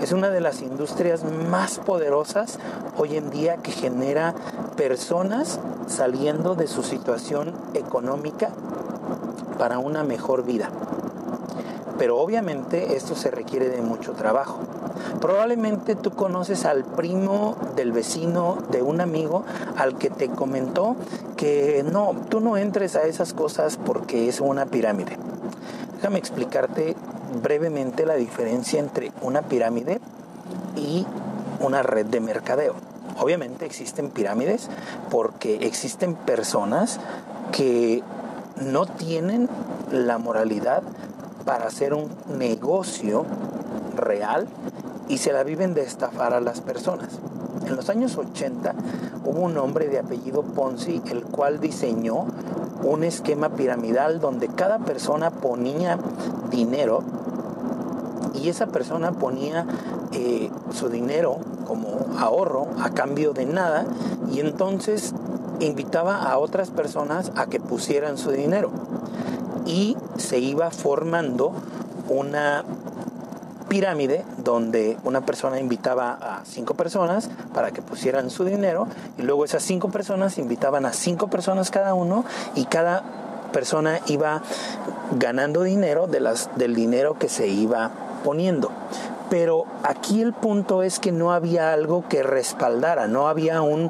Es una de las industrias más poderosas hoy en día que genera personas saliendo de su situación económica para una mejor vida. Pero obviamente esto se requiere de mucho trabajo. Probablemente tú conoces al primo del vecino de un amigo al que te comentó que no, tú no entres a esas cosas porque es una pirámide. Déjame explicarte brevemente la diferencia entre una pirámide y una red de mercadeo. Obviamente existen pirámides porque existen personas que no tienen la moralidad para hacer un negocio real y se la viven de estafar a las personas. En los años 80 hubo un hombre de apellido Ponzi el cual diseñó un esquema piramidal donde cada persona ponía dinero y esa persona ponía eh, su dinero como ahorro a cambio de nada y entonces invitaba a otras personas a que pusieran su dinero y se iba formando una pirámide donde una persona invitaba a cinco personas para que pusieran su dinero y luego esas cinco personas invitaban a cinco personas cada uno y cada persona iba ganando dinero de las, del dinero que se iba poniendo. Pero aquí el punto es que no había algo que respaldara, no había un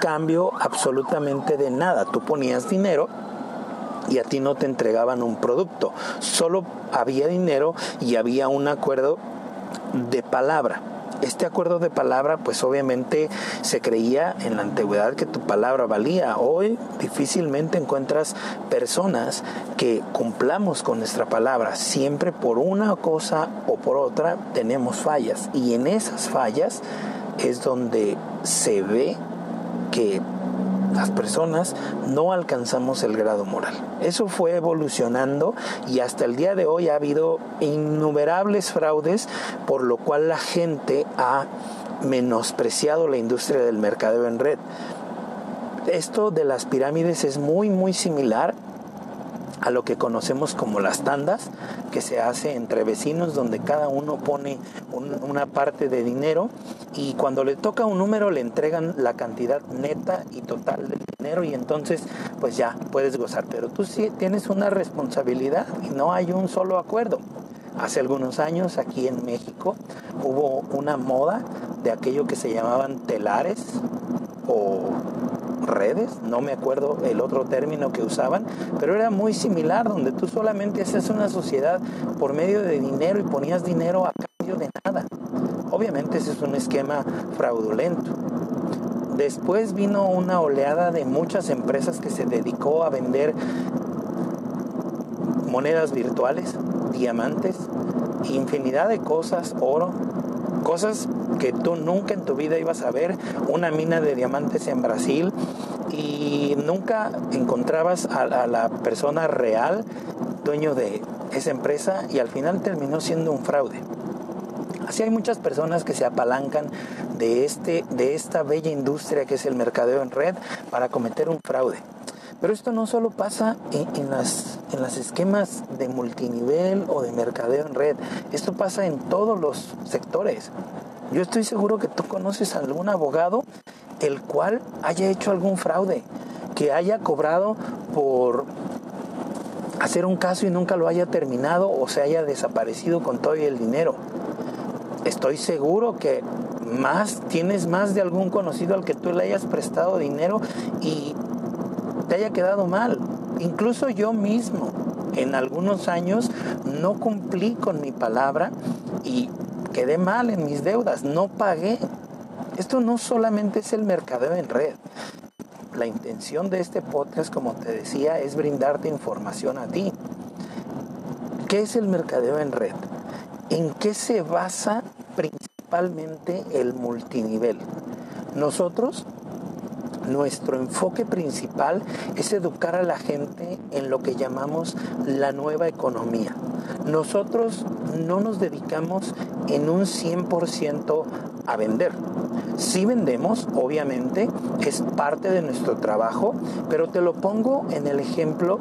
cambio absolutamente de nada. Tú ponías dinero y a ti no te entregaban un producto. Solo había dinero y había un acuerdo de palabra. Este acuerdo de palabra, pues obviamente se creía en la antigüedad que tu palabra valía. Hoy difícilmente encuentras personas que cumplamos con nuestra palabra. Siempre por una cosa o por otra tenemos fallas. Y en esas fallas es donde se ve que las personas no alcanzamos el grado moral. Eso fue evolucionando y hasta el día de hoy ha habido innumerables fraudes por lo cual la gente ha menospreciado la industria del mercadeo en red. Esto de las pirámides es muy muy similar a lo que conocemos como las tandas, que se hace entre vecinos donde cada uno pone una parte de dinero y cuando le toca un número le entregan la cantidad neta y total del dinero y entonces pues ya puedes gozar. Pero tú sí tienes una responsabilidad y no hay un solo acuerdo. Hace algunos años aquí en México hubo una moda de aquello que se llamaban telares o redes, no me acuerdo el otro término que usaban, pero era muy similar, donde tú solamente hacías una sociedad por medio de dinero y ponías dinero a cambio de nada. Obviamente ese es un esquema fraudulento. Después vino una oleada de muchas empresas que se dedicó a vender monedas virtuales, diamantes, infinidad de cosas, oro, cosas que tú nunca en tu vida ibas a ver, una mina de diamantes en Brasil y nunca encontrabas a, la persona real, dueño de esa empresa y al final terminó siendo un fraude. Así hay muchas personas que se apalancan de, este, de esta bella industria que es el mercadeo en red para cometer un fraude. Pero esto no solo pasa en, las, en las esquemas de multinivel o de mercadeo en red, esto pasa en todos los sectores. Yo estoy seguro que tú conoces a algún abogado el cual haya hecho algún fraude, que haya cobrado por hacer un caso y nunca lo haya terminado o se haya desaparecido con todo el dinero. Estoy seguro que más tienes más de algún conocido al que tú le hayas prestado dinero y te haya quedado mal. Incluso yo mismo en algunos años no cumplí con mi palabra y quedé mal en mis deudas, no pagué. Esto no solamente es el mercadeo en red. La intención de este podcast, como te decía, es brindarte información a ti. ¿Qué es el mercadeo en red? ¿En qué se basa principalmente el multinivel? Nosotros nuestro enfoque principal es educar a la gente en lo que llamamos la nueva economía. Nosotros no nos dedicamos en un 100% a vender. Si vendemos, obviamente, es parte de nuestro trabajo, pero te lo pongo en el ejemplo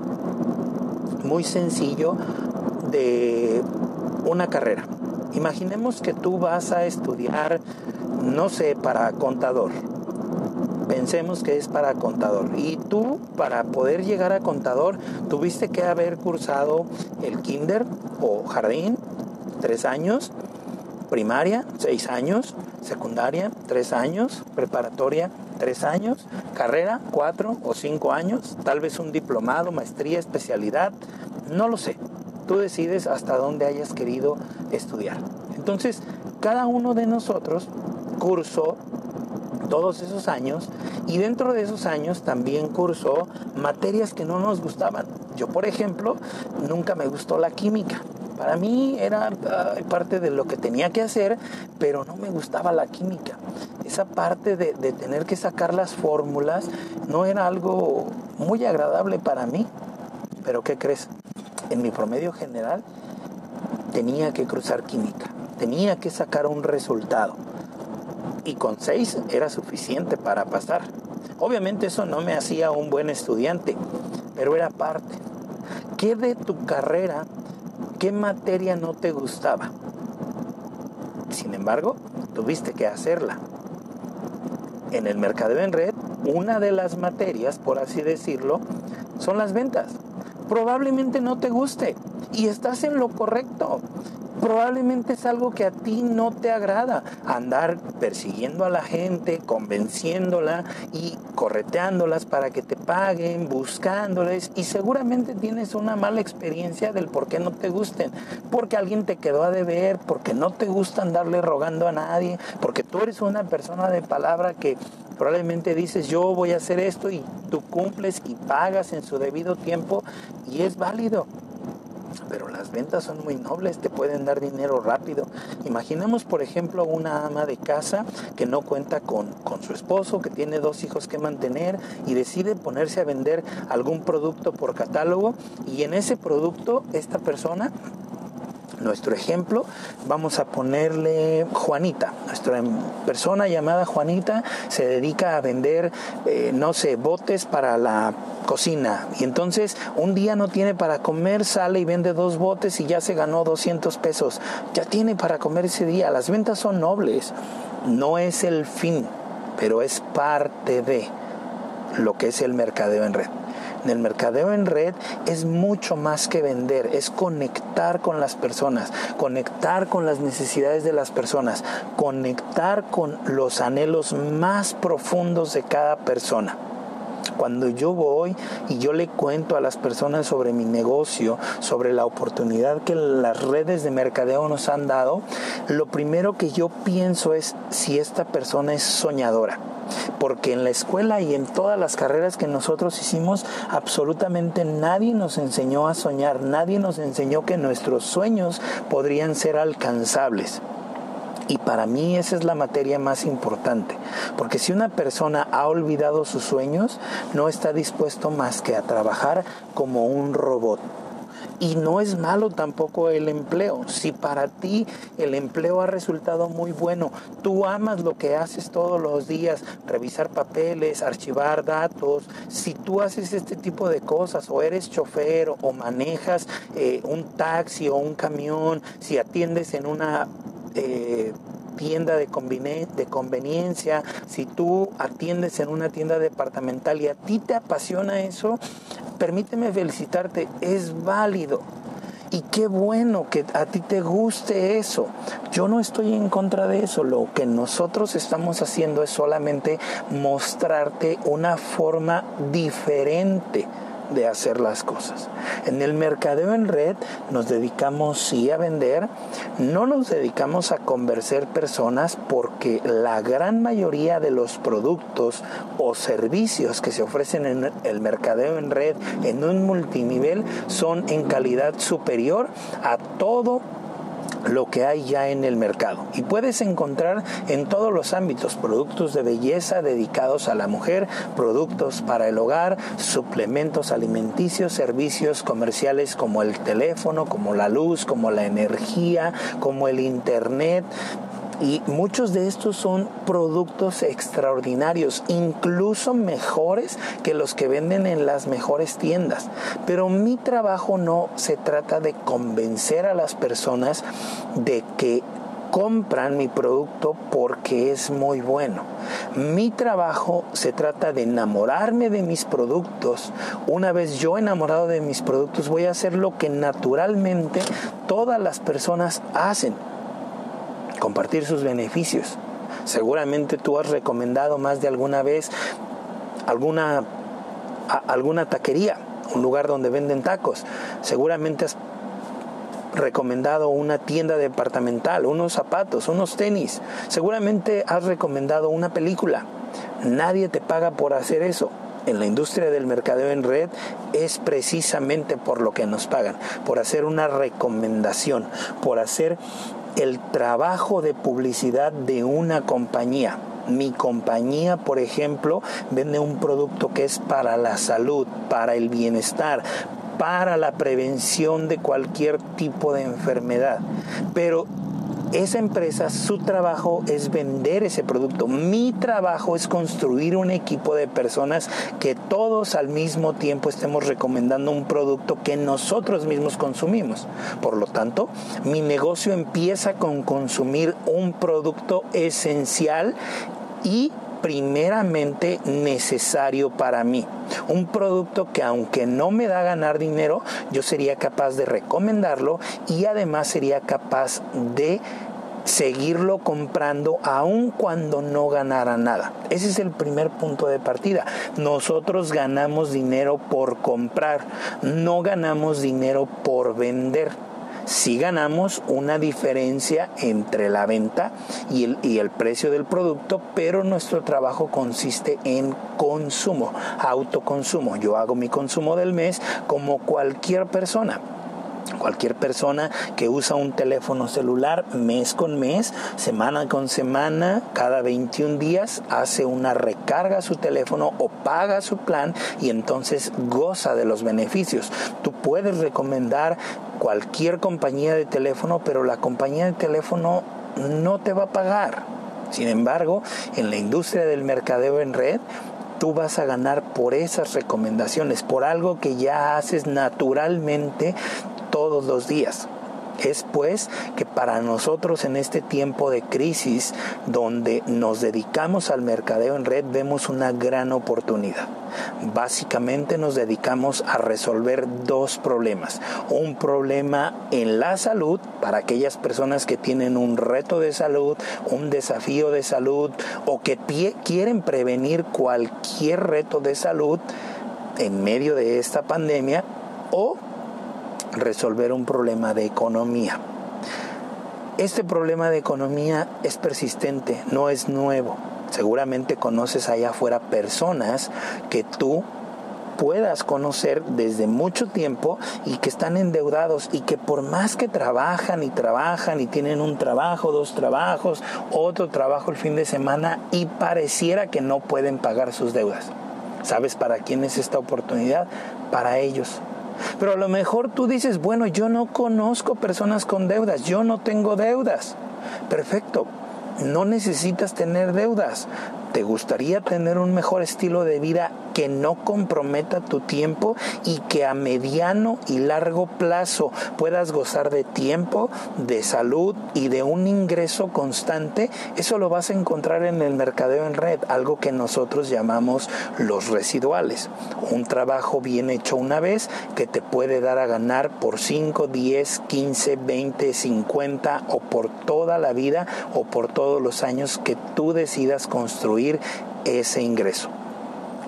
muy sencillo de una carrera. Imaginemos que tú vas a estudiar, no sé, para contador pensemos que es para contador. Y tú, para poder llegar a contador, tuviste que haber cursado el kinder o jardín, tres años, primaria, seis años, secundaria, tres años, preparatoria, tres años, carrera, cuatro o cinco años, tal vez un diplomado, maestría, especialidad, no lo sé. Tú decides hasta dónde hayas querido estudiar. Entonces, cada uno de nosotros cursó todos esos años y dentro de esos años también cursó materias que no nos gustaban. Yo, por ejemplo, nunca me gustó la química. Para mí era parte de lo que tenía que hacer, pero no me gustaba la química. Esa parte de, de tener que sacar las fórmulas no era algo muy agradable para mí. Pero ¿qué crees? En mi promedio general tenía que cruzar química, tenía que sacar un resultado y con seis era suficiente para pasar. Obviamente eso no me hacía un buen estudiante, pero era parte. ¿Qué de tu carrera, qué materia no te gustaba? sin embargo tuviste que hacerla. En el mercadeo en red, una de las materias, por así decirlo, son las ventas. Probablemente no te guste y estás en lo correcto probablemente es algo que a ti no te agrada. Andar persiguiendo a la gente, convenciéndola y correteándolas para que te paguen, buscándoles y seguramente tienes una mala experiencia del por qué no te gusten. Porque alguien te quedó a deber, porque no te gusta andarle rogando a nadie, porque tú eres una persona de palabra que probablemente dices yo voy a hacer esto y tú cumples y pagas en su debido tiempo y es válido pero las ventas son muy nobles, te pueden dar dinero rápido. Imaginemos, por ejemplo, una ama de casa que no cuenta con, con su esposo, que tiene dos hijos que mantener y decide ponerse a vender algún producto por catálogo y en ese producto esta persona nuestro ejemplo, vamos a ponerle Juanita. Nuestra persona llamada Juanita se dedica a vender, eh, no sé, botes para la cocina. Y entonces un día no tiene para comer, sale y vende dos botes y ya se ganó 200 pesos. Ya tiene para comer ese día. Las ventas son nobles. No es el fin, pero es parte de lo que es el mercadeo en red el mercadeo en red es mucho más que vender, es conectar con las personas, conectar con las necesidades de las personas, conectar con los anhelos más profundos de cada persona. Cuando yo voy y yo le cuento a las personas sobre mi negocio, sobre la oportunidad que las redes de mercadeo nos han dado, lo primero que yo pienso es si esta persona es soñadora porque en la escuela y en todas las carreras que nosotros hicimos, absolutamente nadie nos enseñó a soñar, nadie nos enseñó que nuestros sueños podrían ser alcanzables. Y para mí esa es la materia más importante, porque si una persona ha olvidado sus sueños, no está dispuesto más que a trabajar como un robot. Y no es malo tampoco el empleo. Si para ti el empleo ha resultado muy bueno, tú amas lo que haces todos los días, revisar papeles, archivar datos, si tú haces este tipo de cosas o eres chofer o manejas eh, un taxi o un camión, si atiendes en una... Tienda de, de conveniencia, si tú atiendes en una tienda departamental y a ti te apasiona eso, permíteme felicitarte, es válido. Y qué bueno que a ti te guste eso. Yo no estoy en contra de eso. Lo que nosotros estamos haciendo es solamente mostrarte una forma diferente de hacer las cosas. En el mercadeo en red nos dedicamos sí a vender, no nos dedicamos a convencer personas porque la gran mayoría de los productos o servicios que se ofrecen en el mercadeo en red en un multinivel son en calidad superior a todo lo que hay ya en el mercado. Y puedes encontrar en todos los ámbitos productos de belleza dedicados a la mujer, productos para el hogar, suplementos alimenticios, servicios comerciales como el teléfono, como la luz, como la energía, como el internet, y muchos de estos son productos extraordinarios, incluso mejores que los que venden en las mejores tiendas. Pero mi trabajo no se trata de convencer a las personas de que compran mi producto porque es muy bueno. Mi trabajo se trata de enamorarme de mis productos. Una vez yo enamorado de mis productos voy a hacer lo que naturalmente todas las personas hacen compartir sus beneficios. Seguramente tú has recomendado más de alguna vez alguna, alguna taquería, un lugar donde venden tacos. Seguramente has recomendado una tienda departamental, unos zapatos, unos tenis. Seguramente has recomendado una película. Nadie te paga por hacer eso. En la industria del mercadeo en red es precisamente por lo que nos pagan, por hacer una recomendación, por hacer el trabajo de publicidad de una compañía. Mi compañía, por ejemplo, vende un producto que es para la salud, para el bienestar, para la prevención de cualquier tipo de enfermedad. Pero esa empresa, su trabajo es vender ese producto. Mi trabajo es construir un equipo de personas que todos al mismo tiempo estemos recomendando un producto que nosotros mismos consumimos. Por lo tanto, mi negocio empieza con consumir un producto esencial y primeramente necesario para mí. Un producto que aunque no me da ganar dinero, yo sería capaz de recomendarlo y además sería capaz de seguirlo comprando aun cuando no ganara nada. Ese es el primer punto de partida. Nosotros ganamos dinero por comprar, no ganamos dinero por vender si ganamos una diferencia entre la venta y el, y el precio del producto, pero nuestro trabajo consiste en consumo, autoconsumo. Yo hago mi consumo del mes como cualquier persona Cualquier persona que usa un teléfono celular mes con mes, semana con semana, cada 21 días, hace una recarga a su teléfono o paga su plan y entonces goza de los beneficios. Tú puedes recomendar cualquier compañía de teléfono, pero la compañía de teléfono no te va a pagar. Sin embargo, en la industria del mercadeo en red, tú vas a ganar por esas recomendaciones, por algo que ya haces naturalmente todos los días. Es pues que para nosotros en este tiempo de crisis donde nos dedicamos al mercadeo en red vemos una gran oportunidad. Básicamente nos dedicamos a resolver dos problemas. Un problema en la salud para aquellas personas que tienen un reto de salud, un desafío de salud o que quieren prevenir cualquier reto de salud en medio de esta pandemia o resolver un problema de economía. Este problema de economía es persistente, no es nuevo. Seguramente conoces allá afuera personas que tú puedas conocer desde mucho tiempo y que están endeudados y que por más que trabajan y trabajan y tienen un trabajo, dos trabajos, otro trabajo el fin de semana y pareciera que no pueden pagar sus deudas. ¿Sabes para quién es esta oportunidad? Para ellos. Pero a lo mejor tú dices, bueno, yo no conozco personas con deudas, yo no tengo deudas. Perfecto, no necesitas tener deudas. ¿Te gustaría tener un mejor estilo de vida que no comprometa tu tiempo y que a mediano y largo plazo puedas gozar de tiempo, de salud y de un ingreso constante? Eso lo vas a encontrar en el mercadeo en red, algo que nosotros llamamos los residuales. Un trabajo bien hecho una vez que te puede dar a ganar por 5, 10, 15, 20, 50 o por toda la vida o por todos los años que tú decidas construir ese ingreso.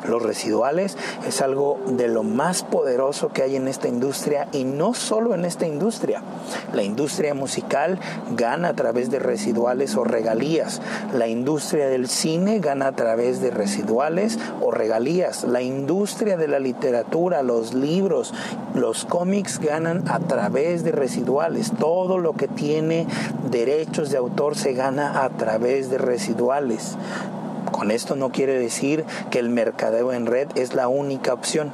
Los residuales es algo de lo más poderoso que hay en esta industria y no solo en esta industria. La industria musical gana a través de residuales o regalías. La industria del cine gana a través de residuales o regalías. La industria de la literatura, los libros, los cómics ganan a través de residuales. Todo lo que tiene derechos de autor se gana a través de residuales. Con esto no quiere decir que el mercadeo en red es la única opción.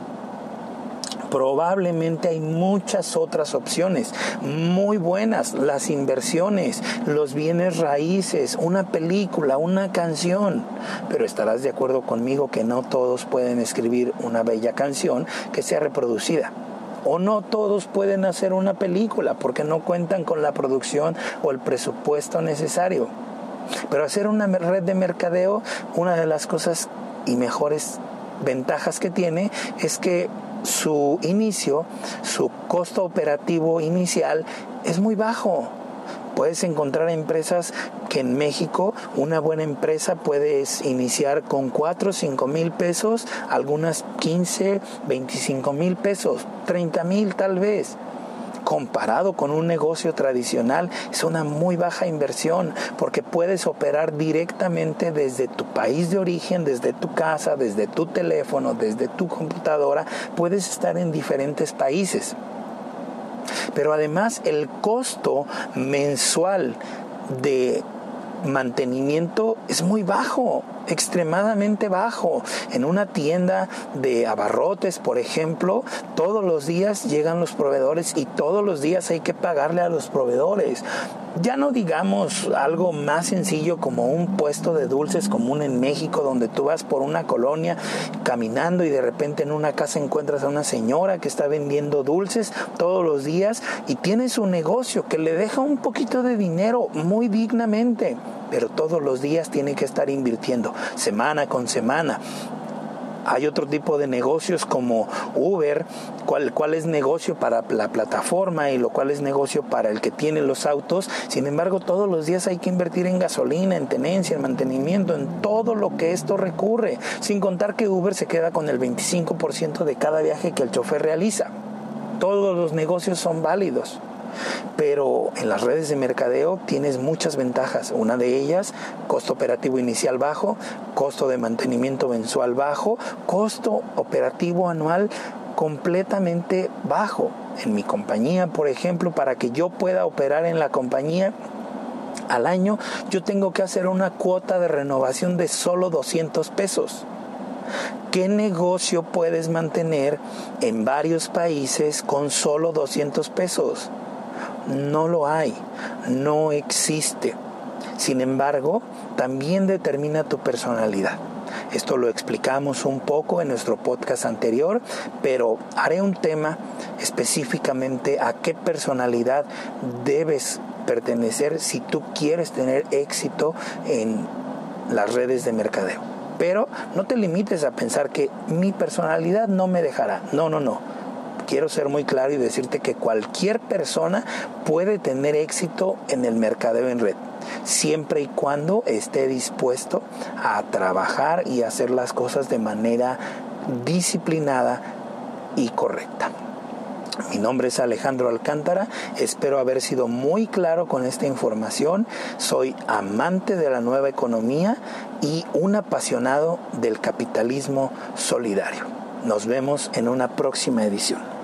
Probablemente hay muchas otras opciones muy buenas, las inversiones, los bienes raíces, una película, una canción. Pero estarás de acuerdo conmigo que no todos pueden escribir una bella canción que sea reproducida o no todos pueden hacer una película porque no cuentan con la producción o el presupuesto necesario. Pero hacer una red de mercadeo, una de las cosas y mejores ventajas que tiene es que su inicio, su costo operativo inicial es muy bajo. Puedes encontrar empresas que en México una buena empresa puedes iniciar con 4 o 5 mil pesos, algunas 15, 25 mil pesos, 30 mil tal vez comparado con un negocio tradicional es una muy baja inversión porque puedes operar directamente desde tu país de origen, desde tu casa, desde tu teléfono, desde tu computadora, puedes estar en diferentes países. Pero además el costo mensual de mantenimiento es muy bajo extremadamente bajo. En una tienda de abarrotes, por ejemplo, todos los días llegan los proveedores y todos los días hay que pagarle a los proveedores. Ya no digamos algo más sencillo como un puesto de dulces común en México donde tú vas por una colonia caminando y de repente en una casa encuentras a una señora que está vendiendo dulces todos los días y tiene su negocio que le deja un poquito de dinero muy dignamente, pero todos los días tiene que estar invirtiendo semana con semana hay otro tipo de negocios como Uber, cuál, cuál es negocio para la plataforma y lo cual es negocio para el que tiene los autos. Sin embargo, todos los días hay que invertir en gasolina, en tenencia, en mantenimiento, en todo lo que esto recurre. Sin contar que Uber se queda con el 25% de cada viaje que el chofer realiza. Todos los negocios son válidos. Pero en las redes de mercadeo tienes muchas ventajas. Una de ellas, costo operativo inicial bajo, costo de mantenimiento mensual bajo, costo operativo anual completamente bajo. En mi compañía, por ejemplo, para que yo pueda operar en la compañía, al año yo tengo que hacer una cuota de renovación de solo 200 pesos. ¿Qué negocio puedes mantener en varios países con solo 200 pesos? No lo hay, no existe. Sin embargo, también determina tu personalidad. Esto lo explicamos un poco en nuestro podcast anterior, pero haré un tema específicamente a qué personalidad debes pertenecer si tú quieres tener éxito en las redes de mercadeo. Pero no te limites a pensar que mi personalidad no me dejará. No, no, no quiero ser muy claro y decirte que cualquier persona puede tener éxito en el mercadeo en red, siempre y cuando esté dispuesto a trabajar y hacer las cosas de manera disciplinada y correcta. Mi nombre es Alejandro Alcántara, espero haber sido muy claro con esta información. Soy amante de la nueva economía y un apasionado del capitalismo solidario. Nos vemos en una próxima edición.